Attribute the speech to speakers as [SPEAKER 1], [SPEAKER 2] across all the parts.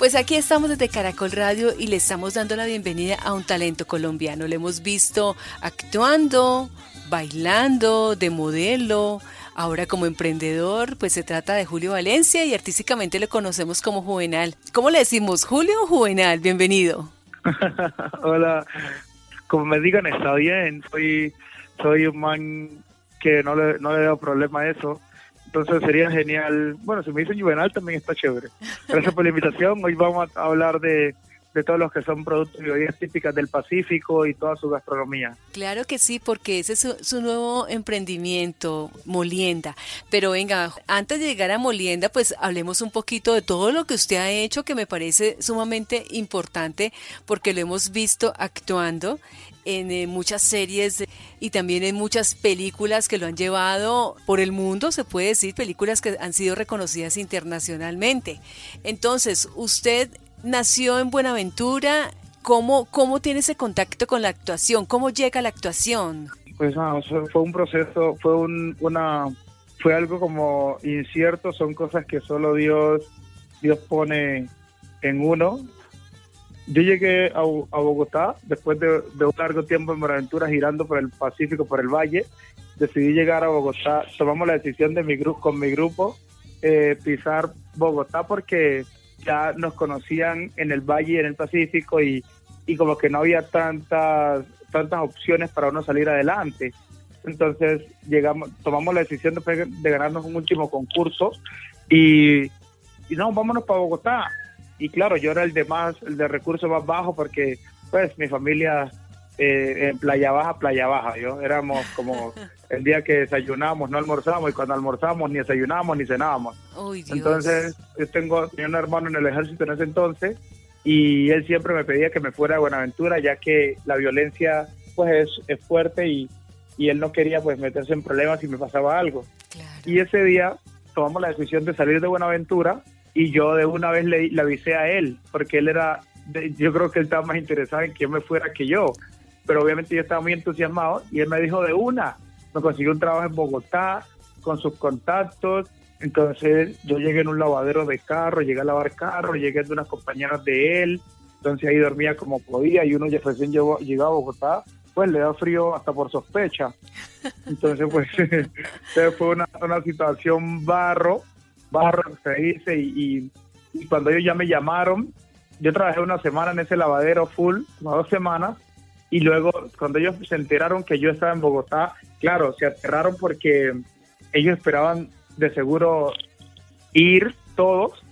[SPEAKER 1] Pues aquí estamos desde Caracol Radio y le estamos dando la bienvenida a un talento colombiano. Lo hemos visto actuando, bailando, de modelo. Ahora como emprendedor, pues se trata de Julio Valencia y artísticamente lo conocemos como Juvenal. ¿Cómo le decimos, Julio o Juvenal? Bienvenido.
[SPEAKER 2] Hola, como me digan está bien, soy, soy un man que no le, no le veo problema a eso. Entonces sería genial. Bueno, si me dicen Juvenal también está chévere. Gracias por la invitación. Hoy vamos a hablar de, de todos los que son productos y bebidas típicas del Pacífico y toda su gastronomía.
[SPEAKER 1] Claro que sí, porque ese es su, nuevo emprendimiento, Molienda. Pero venga, antes de llegar a Molienda, pues hablemos un poquito de todo lo que usted ha hecho, que me parece sumamente importante, porque lo hemos visto actuando en eh, muchas series y también en muchas películas que lo han llevado por el mundo, se puede decir, películas que han sido reconocidas internacionalmente. Entonces, usted nació en Buenaventura, ¿cómo, cómo tiene ese contacto con la actuación? ¿Cómo llega a la actuación?
[SPEAKER 2] Pues no, fue un proceso, fue un, una, fue algo como incierto, son cosas que solo Dios, Dios pone en uno yo llegué a, Bogotá después de, un largo tiempo en Buenaventura girando por el Pacífico, por el Valle. Decidí llegar a Bogotá. Tomamos la decisión de mi grupo, con mi grupo eh, pisar Bogotá porque ya nos conocían en el Valle y en el Pacífico y, y como que no había tantas tantas opciones para uno salir adelante. Entonces llegamos, tomamos la decisión de, de ganarnos un último concurso y, y no, vámonos para Bogotá y claro, yo era el de más, el de recursos más bajos porque pues mi familia eh, en Playa Baja, Playa Baja, yo éramos como el día que desayunábamos, no almorzábamos y cuando almorzábamos ni desayunábamos ni cenábamos. entonces, yo tengo tenía un hermano en el ejército en ese entonces y él siempre me pedía que me fuera a Buenaventura ya que la violencia pues es, fuerte y, y, él no quería pues meterse en problemas si me pasaba algo. Y ese día tomamos la decisión de salir de Buenaventura y yo de una vez le, avisé a él, porque él era, yo creo que él estaba más interesado en que yo me fuera que yo, pero obviamente yo estaba muy entusiasmado y él me dijo de una, me consiguió un trabajo en Bogotá con sus contactos, entonces yo llegué en un lavadero de carro, llegué a lavar carro, llegué de unas compañeras de él, entonces ahí dormía como podía y uno ya recién llegó, a Bogotá, pues le da frío hasta por sospecha. Entonces pues fue una, una situación barro, barro se dice, y, cuando ellos ya me llamaron, yo trabajé una semana en ese lavadero full, unas dos semanas, y luego cuando ellos se enteraron que yo estaba en Bogotá, claro, se aterraron porque ellos esperaban de seguro ir todos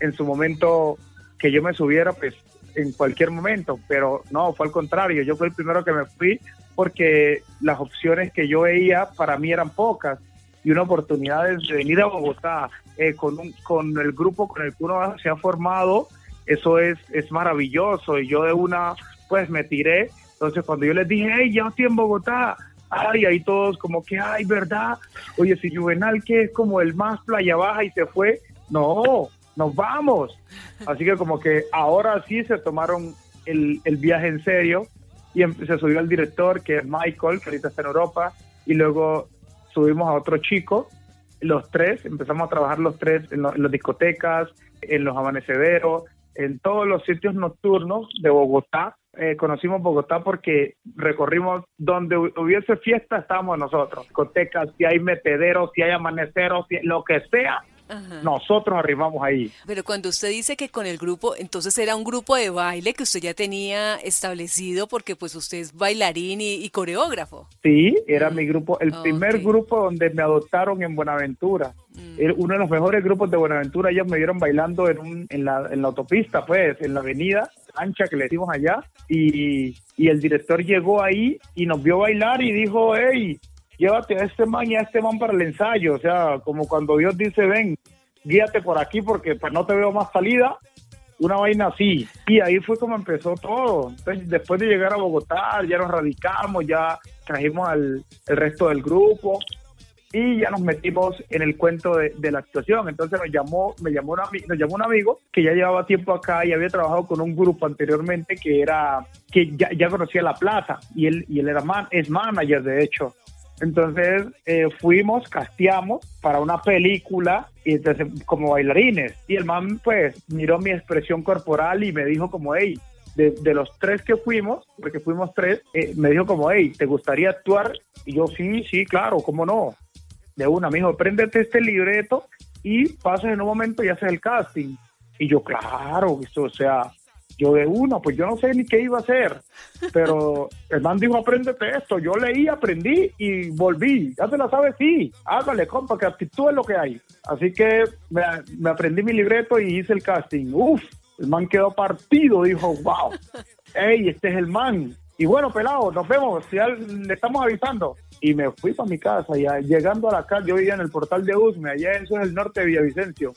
[SPEAKER 2] en su momento que yo me subiera, pues en cualquier momento, pero no, fue al contrario, yo fui el primero que me fui porque las opciones que yo veía para mí eran pocas y una oportunidad de venir a Bogotá eh, con, un, con el grupo con el que uno se ha formado, eso es, es maravilloso. Y yo de una, pues me tiré. Entonces cuando yo les dije, hey, ya estoy en Bogotá, ay, ahí todos como que, ay, ¿verdad? Oye, si Juvenal que es como el más playa baja y se fue, no, nos vamos. Así que como que ahora sí se tomaron el, el viaje en serio y em, se subió el director, que es Michael, que ahorita está en Europa, y luego subimos a otro chico, los tres, empezamos a trabajar los tres en, las discotecas, en los amanecederos, en todos los sitios nocturnos de Bogotá. Eh, conocimos Bogotá porque recorrimos donde hubiese fiesta, estábamos nosotros. Discotecas, si hay metederos, si hay amaneceros, si, lo que sea, nosotros arribamos ahí.
[SPEAKER 1] Pero cuando usted dice que con el grupo, entonces era un grupo de baile que usted ya tenía establecido porque pues usted es bailarín y, coreógrafo.
[SPEAKER 2] Sí, era mi grupo, el primer grupo donde me adoptaron en Buenaventura. Mm. Uno de los mejores grupos de Buenaventura, ellos me vieron bailando en, un, en, la, en la autopista, pues, en la avenida ancha que le decimos allá, y, y el director llegó ahí y nos vio bailar y dijo, hey, llévate a este man y a este man para el ensayo. O sea, como cuando Dios dice, ven, guíate por aquí porque pues no te veo más salida. Una vaina así. Y ahí fue como empezó todo. Entonces, después de llegar a Bogotá, ya nos radicamos, ya trajimos al el resto del grupo y ya nos metimos en el cuento de, la actuación. Entonces nos llamó, me llamó un, nos llamó un amigo que ya llevaba tiempo acá y había trabajado con un grupo anteriormente que era, que ya, conocía la plaza y él, y él era man, es manager de hecho Entonces eh, fuimos, casteamos para una película y entonces como bailarines. Y el man pues miró mi expresión corporal y me dijo como, hey, de, los tres que fuimos, porque fuimos tres, eh, me dijo como, hey, ¿te gustaría actuar? Y yo, sí, sí, claro, ¿cómo no? De una, me dijo, préndete este libreto y pasas en un momento y haces el casting. Y yo, claro, o sea, yo de uno, pues yo no sé ni qué iba a hacer, pero el man dijo, apréndete esto. Yo leí, aprendí y volví. Ya te la sabes, sí, hágale, compa, que actitud es lo que hay. Así que me, me aprendí mi libreto y hice el casting. Uf, el man quedó partido, dijo, wow, hey, este es el man. Y bueno, pelado, nos vemos, ya le estamos avisando. Y me fui para mi casa, y llegando a la casa, yo vivía en el portal de Usme, allá eso es el norte de Villavicencio.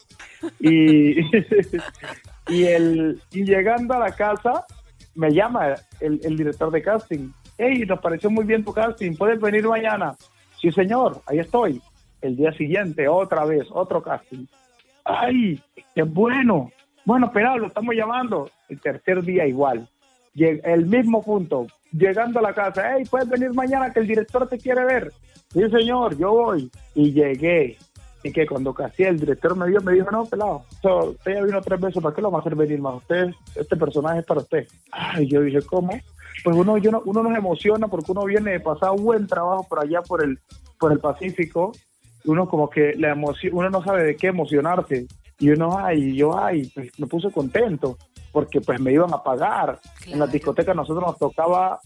[SPEAKER 2] Y, y, el, y llegando a la casa, me llama el, director de casting. Hey, nos pareció muy bien tu casting, ¿puedes venir mañana? Sí, señor, ahí estoy. El día siguiente, otra vez, otro casting. ¡Ay, qué bueno! Bueno, pero lo estamos llamando. El tercer día igual. El mismo punto. Llegando a la casa, hey, puedes venir mañana que el director te quiere ver. Sí, señor, yo voy. Y llegué. Y que cuando casi el director me vio, me dijo, no, pelado, usted ya vino tres veces, ¿para qué lo va a hacer venir más? Usted, este personaje es para usted. Ay, yo dije, ¿cómo? Pues uno, yo no, uno nos emociona porque uno viene de pasar un buen trabajo por allá, por el, por el Pacífico. Uno como que la emoción, uno no sabe de qué emocionarse. Y uno, ay, yo, ay, pues, me puse contento porque pues me iban a pagar. En la discoteca nosotros nos tocaba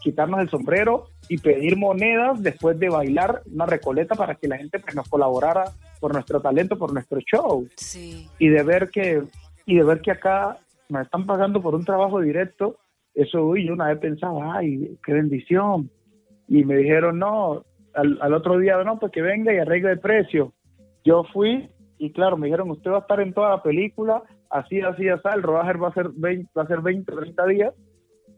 [SPEAKER 2] quitarnos el sombrero y pedir monedas después de bailar una recoleta para que la gente pues, nos colaborara por nuestro talento, por nuestro show. Y de ver que y de ver que acá me están pagando por un trabajo directo, eso y yo una vez pensaba, ay, qué bendición. Y me dijeron, no, al, al otro día, no, pues que venga y arregle el precio. Yo fui y claro, me dijeron, usted va a estar en toda la película, así, así, así, el rodaje va a ser 20, va a ser 20, 30 días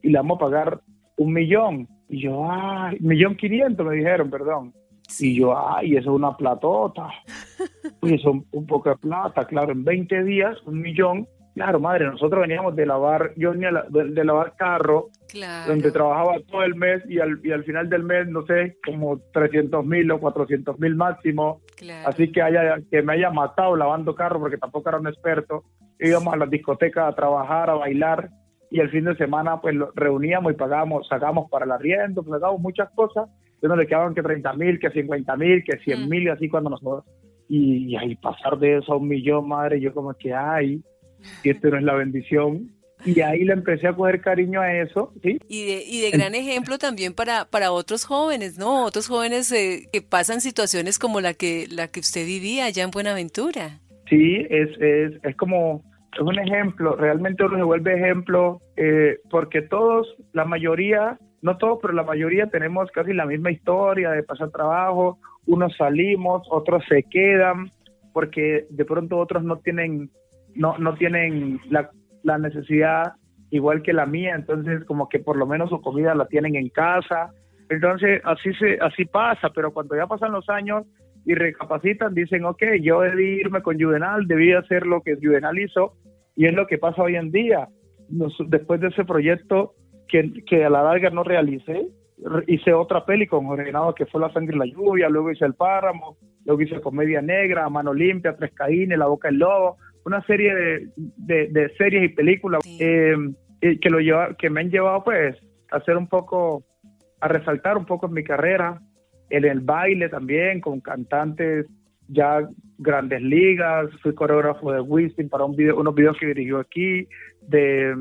[SPEAKER 2] y le vamos a pagar un millón. Y yo, ay, millón quinientos me dijeron, perdón. Y yo, ay, eso es una platota. Y eso es un poco de plata, claro, en 20 días, un millón. Claro, madre, nosotros veníamos de lavar, yo venía de, lavar carro, donde trabajaba todo el mes y al, y al final del mes, no sé, como 300 mil o 400 mil máximo. Así que haya, que me haya matado lavando carro porque tampoco era un experto. Íbamos a las discotecas a trabajar, a bailar y el fin de semana pues lo reuníamos y pagábamos, sacábamos para el arriendo, sacábamos muchas cosas. Y nos le quedaban que 30 mil, que 50 mil, que 100 mm. mil y así cuando nosotros. Y, y ahí pasar de eso a un millón, madre, yo como que, ay, y esto no es la bendición. Y ahí le empecé a coger cariño a eso, ¿sí?
[SPEAKER 1] Y de, y de gran ejemplo también para, para otros jóvenes, ¿no? Otros jóvenes eh, que pasan situaciones como la que, la que usted vivía allá en Buenaventura.
[SPEAKER 2] Sí, es, es, es como es un ejemplo, realmente uno se vuelve ejemplo eh, porque todos, la mayoría, no todos, pero la mayoría tenemos casi la misma historia de pasar trabajo, unos salimos, otros se quedan, porque de pronto otros no tienen no, no tienen la, la necesidad igual que la mía, entonces como que por lo menos su comida la tienen en casa. Entonces así se así pasa, pero cuando ya pasan los años y recapacitan, dicen, ok, yo debí irme con Juvenal, debí hacer lo que Juvenal hizo, y es lo que pasa hoy en día. después de ese proyecto que, que a la larga no realicé, hice otra peli con Jorge que fue La Sangre y la Lluvia, luego hice El Páramo, luego hice Comedia Negra, Mano Limpia, Tres Caínes, La Boca del Lobo, una serie de, de, series y películas eh, que, lo lleva, que me han llevado pues a hacer un poco, a resaltar un poco en mi carrera, en el baile también, con cantantes ya grandes ligas, fui coreógrafo de Wisin para un video, unos videos que dirigió aquí, de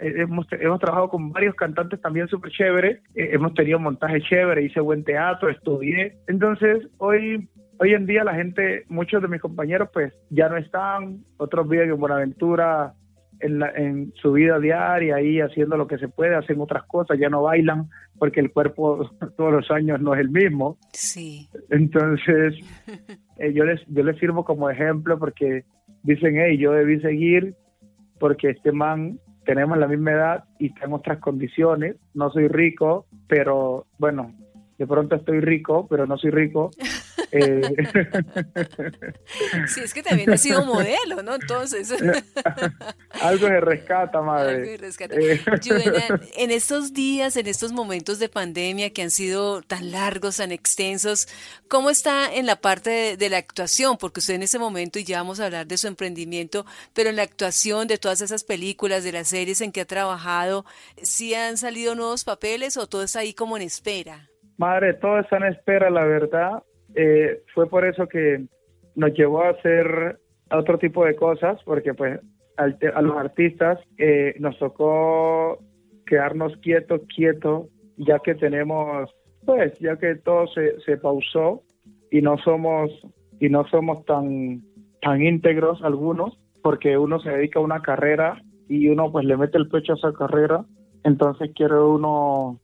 [SPEAKER 2] eh, hemos, hemos trabajado con varios cantantes también súper chéveres, eh, hemos tenido montaje chévere, hice buen teatro, estudié. Entonces, hoy hoy en día la gente, muchos de mis compañeros pues ya no están, otros viven en Buenaventura en, en su vida diaria, ahí haciendo lo que se puede, hacen otras cosas, ya no bailan porque el cuerpo todos los años no es el mismo.
[SPEAKER 1] Sí.
[SPEAKER 2] Entonces, eh, yo, les, yo les sirvo como ejemplo porque dicen, hey, yo debí seguir porque este man tenemos la misma edad y tengo otras condiciones, no soy rico, pero bueno, de pronto estoy rico, pero no soy rico. Eh,
[SPEAKER 1] sí, es que también ha sido modelo, ¿no? Entonces.
[SPEAKER 2] Algo se rescata, madre. Algo se
[SPEAKER 1] rescata. Eh. en estos días, en estos momentos de pandemia que han sido tan largos, tan extensos, ¿cómo está en la parte de, la actuación? Porque usted en ese momento, y ya vamos a hablar de su emprendimiento, pero en la actuación de todas esas películas, de las series en que ha trabajado, ¿sí han salido nuevos papeles o todo está ahí como en espera?
[SPEAKER 2] Madre, todo está en espera, la verdad. Eh, fue por eso que nos llevó a hacer otro tipo de cosas, porque pues a los artistas eh, nos tocó quedarnos quietos, quietos, ya que tenemos, pues, ya que todo se, se pausó y no somos y no somos tan tan íntegros algunos, porque uno se dedica a una carrera y uno pues le mete el pecho a esa carrera, entonces quiere uno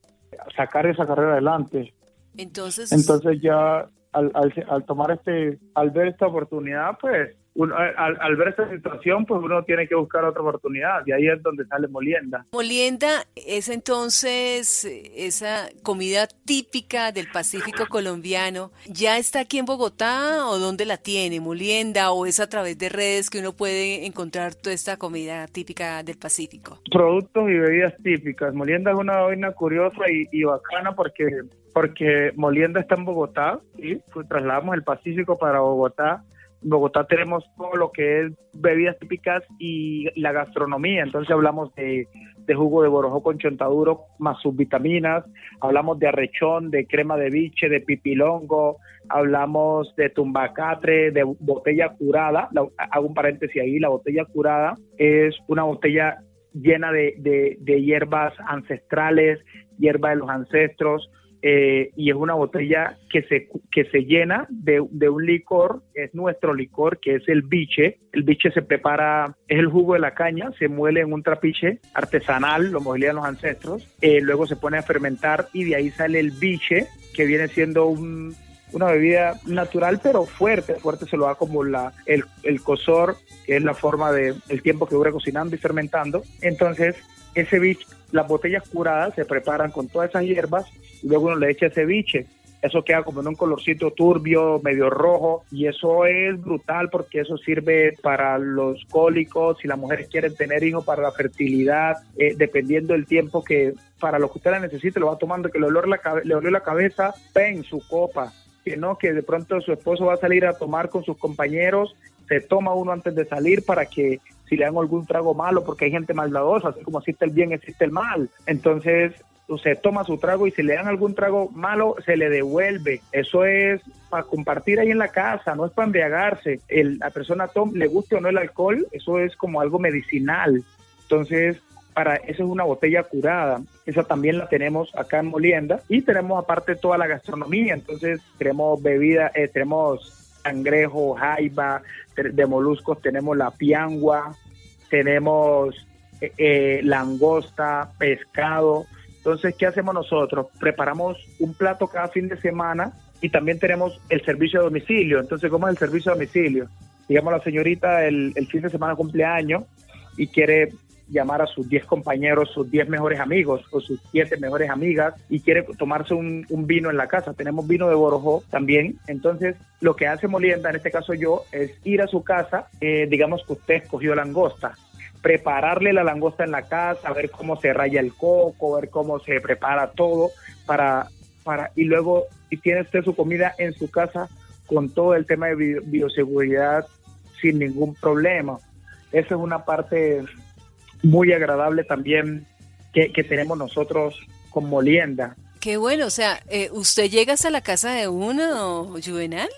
[SPEAKER 2] sacar esa carrera adelante.
[SPEAKER 1] Entonces,
[SPEAKER 2] entonces ya al, al, tomar este, al ver esta oportunidad, pues al, ver esta situación, pues uno tiene que buscar otra oportunidad y ahí es donde sale molienda.
[SPEAKER 1] Molienda es entonces esa comida típica del Pacífico colombiano. ¿Ya está aquí en Bogotá o dónde la tiene? ¿Molienda o es a través de redes que uno puede encontrar toda esta comida típica del Pacífico?
[SPEAKER 2] Productos y bebidas típicas. Molienda es una vaina curiosa y, bacana porque porque Molienda está en Bogotá, y pues trasladamos el Pacífico para Bogotá Bogotá tenemos todo lo que es bebidas típicas y la gastronomía. Entonces hablamos de, jugo de borojó con chontaduro más sus vitaminas, hablamos de arrechón, de crema de biche, de pipilongo, hablamos de tumbacatre, de botella curada. hago un paréntesis ahí, la botella curada es una botella llena de, de hierbas ancestrales, hierba de los ancestros, eh, y es una botella que se, que se llena de, un licor, es nuestro licor, que es el biche. El biche se prepara, es el jugo de la caña, se muele en un trapiche artesanal, lo modelían los ancestros, eh, luego se pone a fermentar y de ahí sale el biche, que viene siendo una bebida natural pero fuerte, fuerte se lo da como la, el, el cosor, que es la forma de el tiempo que dura cocinando y fermentando. Entonces, ese biche, las botellas curadas se preparan con todas esas hierbas luego uno le echa ceviche. Eso queda como en un colorcito turbio, medio rojo, y eso es brutal porque eso sirve para los cólicos, si las mujeres quieren tener hijos, para la fertilidad, eh, dependiendo del tiempo que para lo que usted la necesite, lo va tomando, que le olor la, le olió la cabeza, ven su copa, que no, que de pronto su esposo va a salir a tomar con sus compañeros, se toma uno antes de salir para que si le dan algún trago malo, porque hay gente maldadosa, así como existe el bien, existe el mal. Entonces, se toma su trago y si le dan algún trago malo, se le devuelve. Eso es para compartir ahí en la casa, no es para embriagarse. El, la persona tom, le guste o no el alcohol, eso es como algo medicinal. Entonces, para eso es una botella curada. Esa también la tenemos acá en Molienda y tenemos aparte toda la gastronomía. Entonces, tenemos bebida, eh, tenemos cangrejo, jaiba, de moluscos, tenemos la piangua, tenemos eh, eh, langosta, pescado. Entonces, ¿qué hacemos nosotros? Preparamos un plato cada fin de semana y también tenemos el servicio de domicilio. Entonces, ¿cómo es el servicio de domicilio? Digamos, la señorita el, fin de semana cumpleaños y quiere llamar a sus 10 compañeros, sus 10 mejores amigos o sus 7 mejores amigas y quiere tomarse un, vino en la casa. Tenemos vino de Borojó también. Entonces, lo que hace Molienda, en este caso yo, es ir a su casa, eh, digamos que usted escogió langosta prepararle la langosta en la casa, ver cómo se raya el coco, ver cómo se prepara todo para, para y luego si tiene usted su comida en su casa con todo el tema de bioseguridad sin ningún problema. Esa es una parte muy agradable también que, tenemos nosotros con Molienda.
[SPEAKER 1] Qué bueno, o sea, eh, ¿usted llega hasta la casa de uno, Juvenal?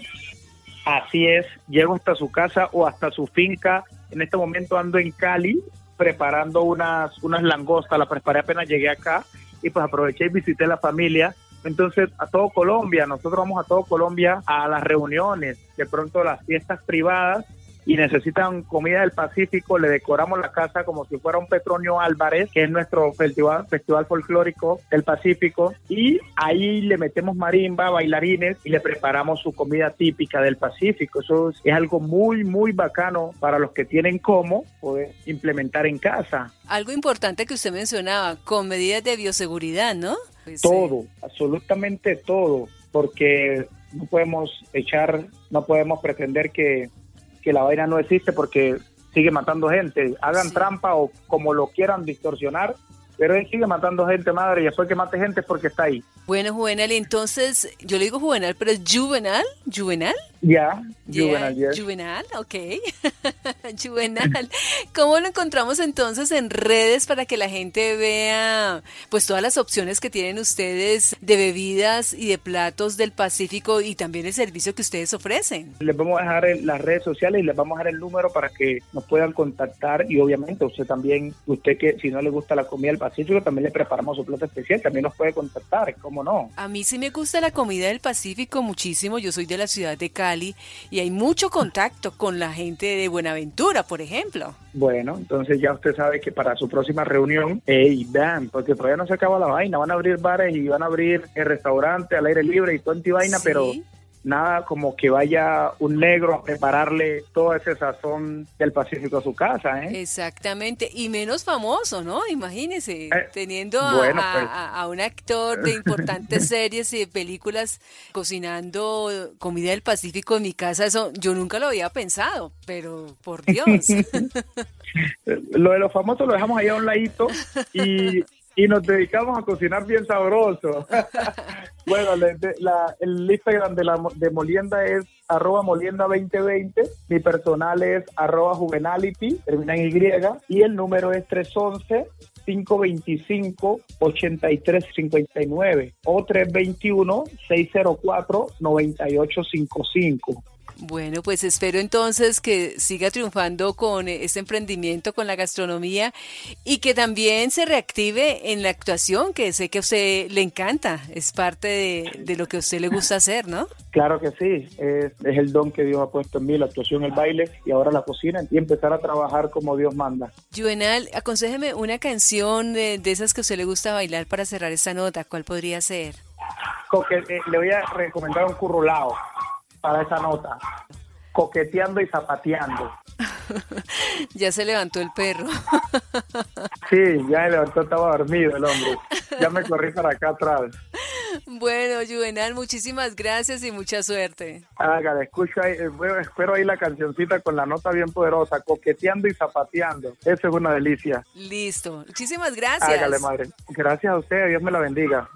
[SPEAKER 2] Así es, llego hasta su casa o hasta su finca en este momento ando en Cali preparando unas, unas langostas, las preparé apenas llegué acá y pues aproveché y visité la familia. Entonces, a todo Colombia, nosotros vamos a todo Colombia a las reuniones, de pronto las fiestas privadas y necesitan comida del Pacífico, le decoramos la casa como si fuera un Petronio Álvarez, que es nuestro festival, festival folclórico del Pacífico, y ahí le metemos marimba, bailarines y le preparamos su comida típica del Pacífico. Eso es, algo muy, muy bacano para los que tienen cómo poder implementar en casa.
[SPEAKER 1] Algo importante que usted mencionaba, con medidas de bioseguridad, ¿no?
[SPEAKER 2] Pues, todo, absolutamente todo, porque no podemos echar, no podemos pretender que, que la vaina no existe porque sigue matando gente. Hagan trampa o como lo quieran distorsionar, pero él sigue matando gente, madre, y después que mate gente es porque está ahí.
[SPEAKER 1] Bueno, Juvenal, entonces, yo le digo Juvenal, pero es Juvenal, Juvenal.
[SPEAKER 2] Ya, Juvenal,
[SPEAKER 1] yeah, Juvenal, ok. Juvenal. ¿Cómo lo encontramos entonces en redes para que la gente vea pues todas las opciones que tienen ustedes de bebidas y de platos del Pacífico y también el servicio que ustedes ofrecen?
[SPEAKER 2] Les vamos a dejar en las redes sociales y les vamos a dejar el número para que nos puedan contactar y obviamente usted también, usted que si no le gusta la comida del Pacífico, también le preparamos su plato especial, también nos puede contactar, ¿cómo no?
[SPEAKER 1] A mí sí me gusta la comida del Pacífico muchísimo, yo soy de la ciudad de Cali y hay mucho contacto con la gente de Buenaventura, por ejemplo.
[SPEAKER 2] Bueno, entonces ya usted sabe que para su próxima reunión, hey, dan, porque todavía no se acaba la vaina, van a abrir bares y van a abrir el restaurante al aire libre y todo en vaina, pero nada como que vaya un negro a prepararle todo ese sazón del Pacífico a su casa. ¿eh?
[SPEAKER 1] Exactamente, y menos famoso, ¿no? Imagínese, eh, teniendo pues. a, un actor de importantes series y películas cocinando comida del Pacífico en mi casa, eso yo nunca lo había pensado, pero por Dios.
[SPEAKER 2] lo de los famosos lo dejamos ahí a un ladito y y nos dedicamos a cocinar bien sabroso. bueno, el Instagram de, la, de Molienda es arroba molienda 2020, mi personal es arroba juvenality, termina en Y, y el número es 311 525 8359 o 321 604 9855.
[SPEAKER 1] Bueno, pues espero entonces que siga triunfando con este emprendimiento, con la gastronomía y que también se reactive en la actuación, que sé que a usted le encanta, es parte de, lo que a usted le gusta hacer, ¿no?
[SPEAKER 2] Claro que sí, es, el don que Dios ha puesto en mí, la actuación, el baile y ahora la cocina y empezar a trabajar como Dios manda.
[SPEAKER 1] Juvenal, aconsejeme una canción de, esas que a usted le gusta bailar para cerrar esta nota, ¿cuál podría ser?
[SPEAKER 2] Eh, le voy a recomendar un currulao para esa nota. Coqueteando y zapateando.
[SPEAKER 1] ya se levantó el perro.
[SPEAKER 2] sí, ya se levantó, estaba dormido el hombre. Ya me corrí para acá atrás.
[SPEAKER 1] Bueno, Juvenal, muchísimas gracias y mucha suerte.
[SPEAKER 2] Hágale, escucha ahí, eh, espero ahí la cancioncita con la nota bien poderosa, coqueteando y zapateando. Eso es una delicia.
[SPEAKER 1] Listo, muchísimas gracias.
[SPEAKER 2] Hágale, madre. Gracias a usted, Dios me la bendiga.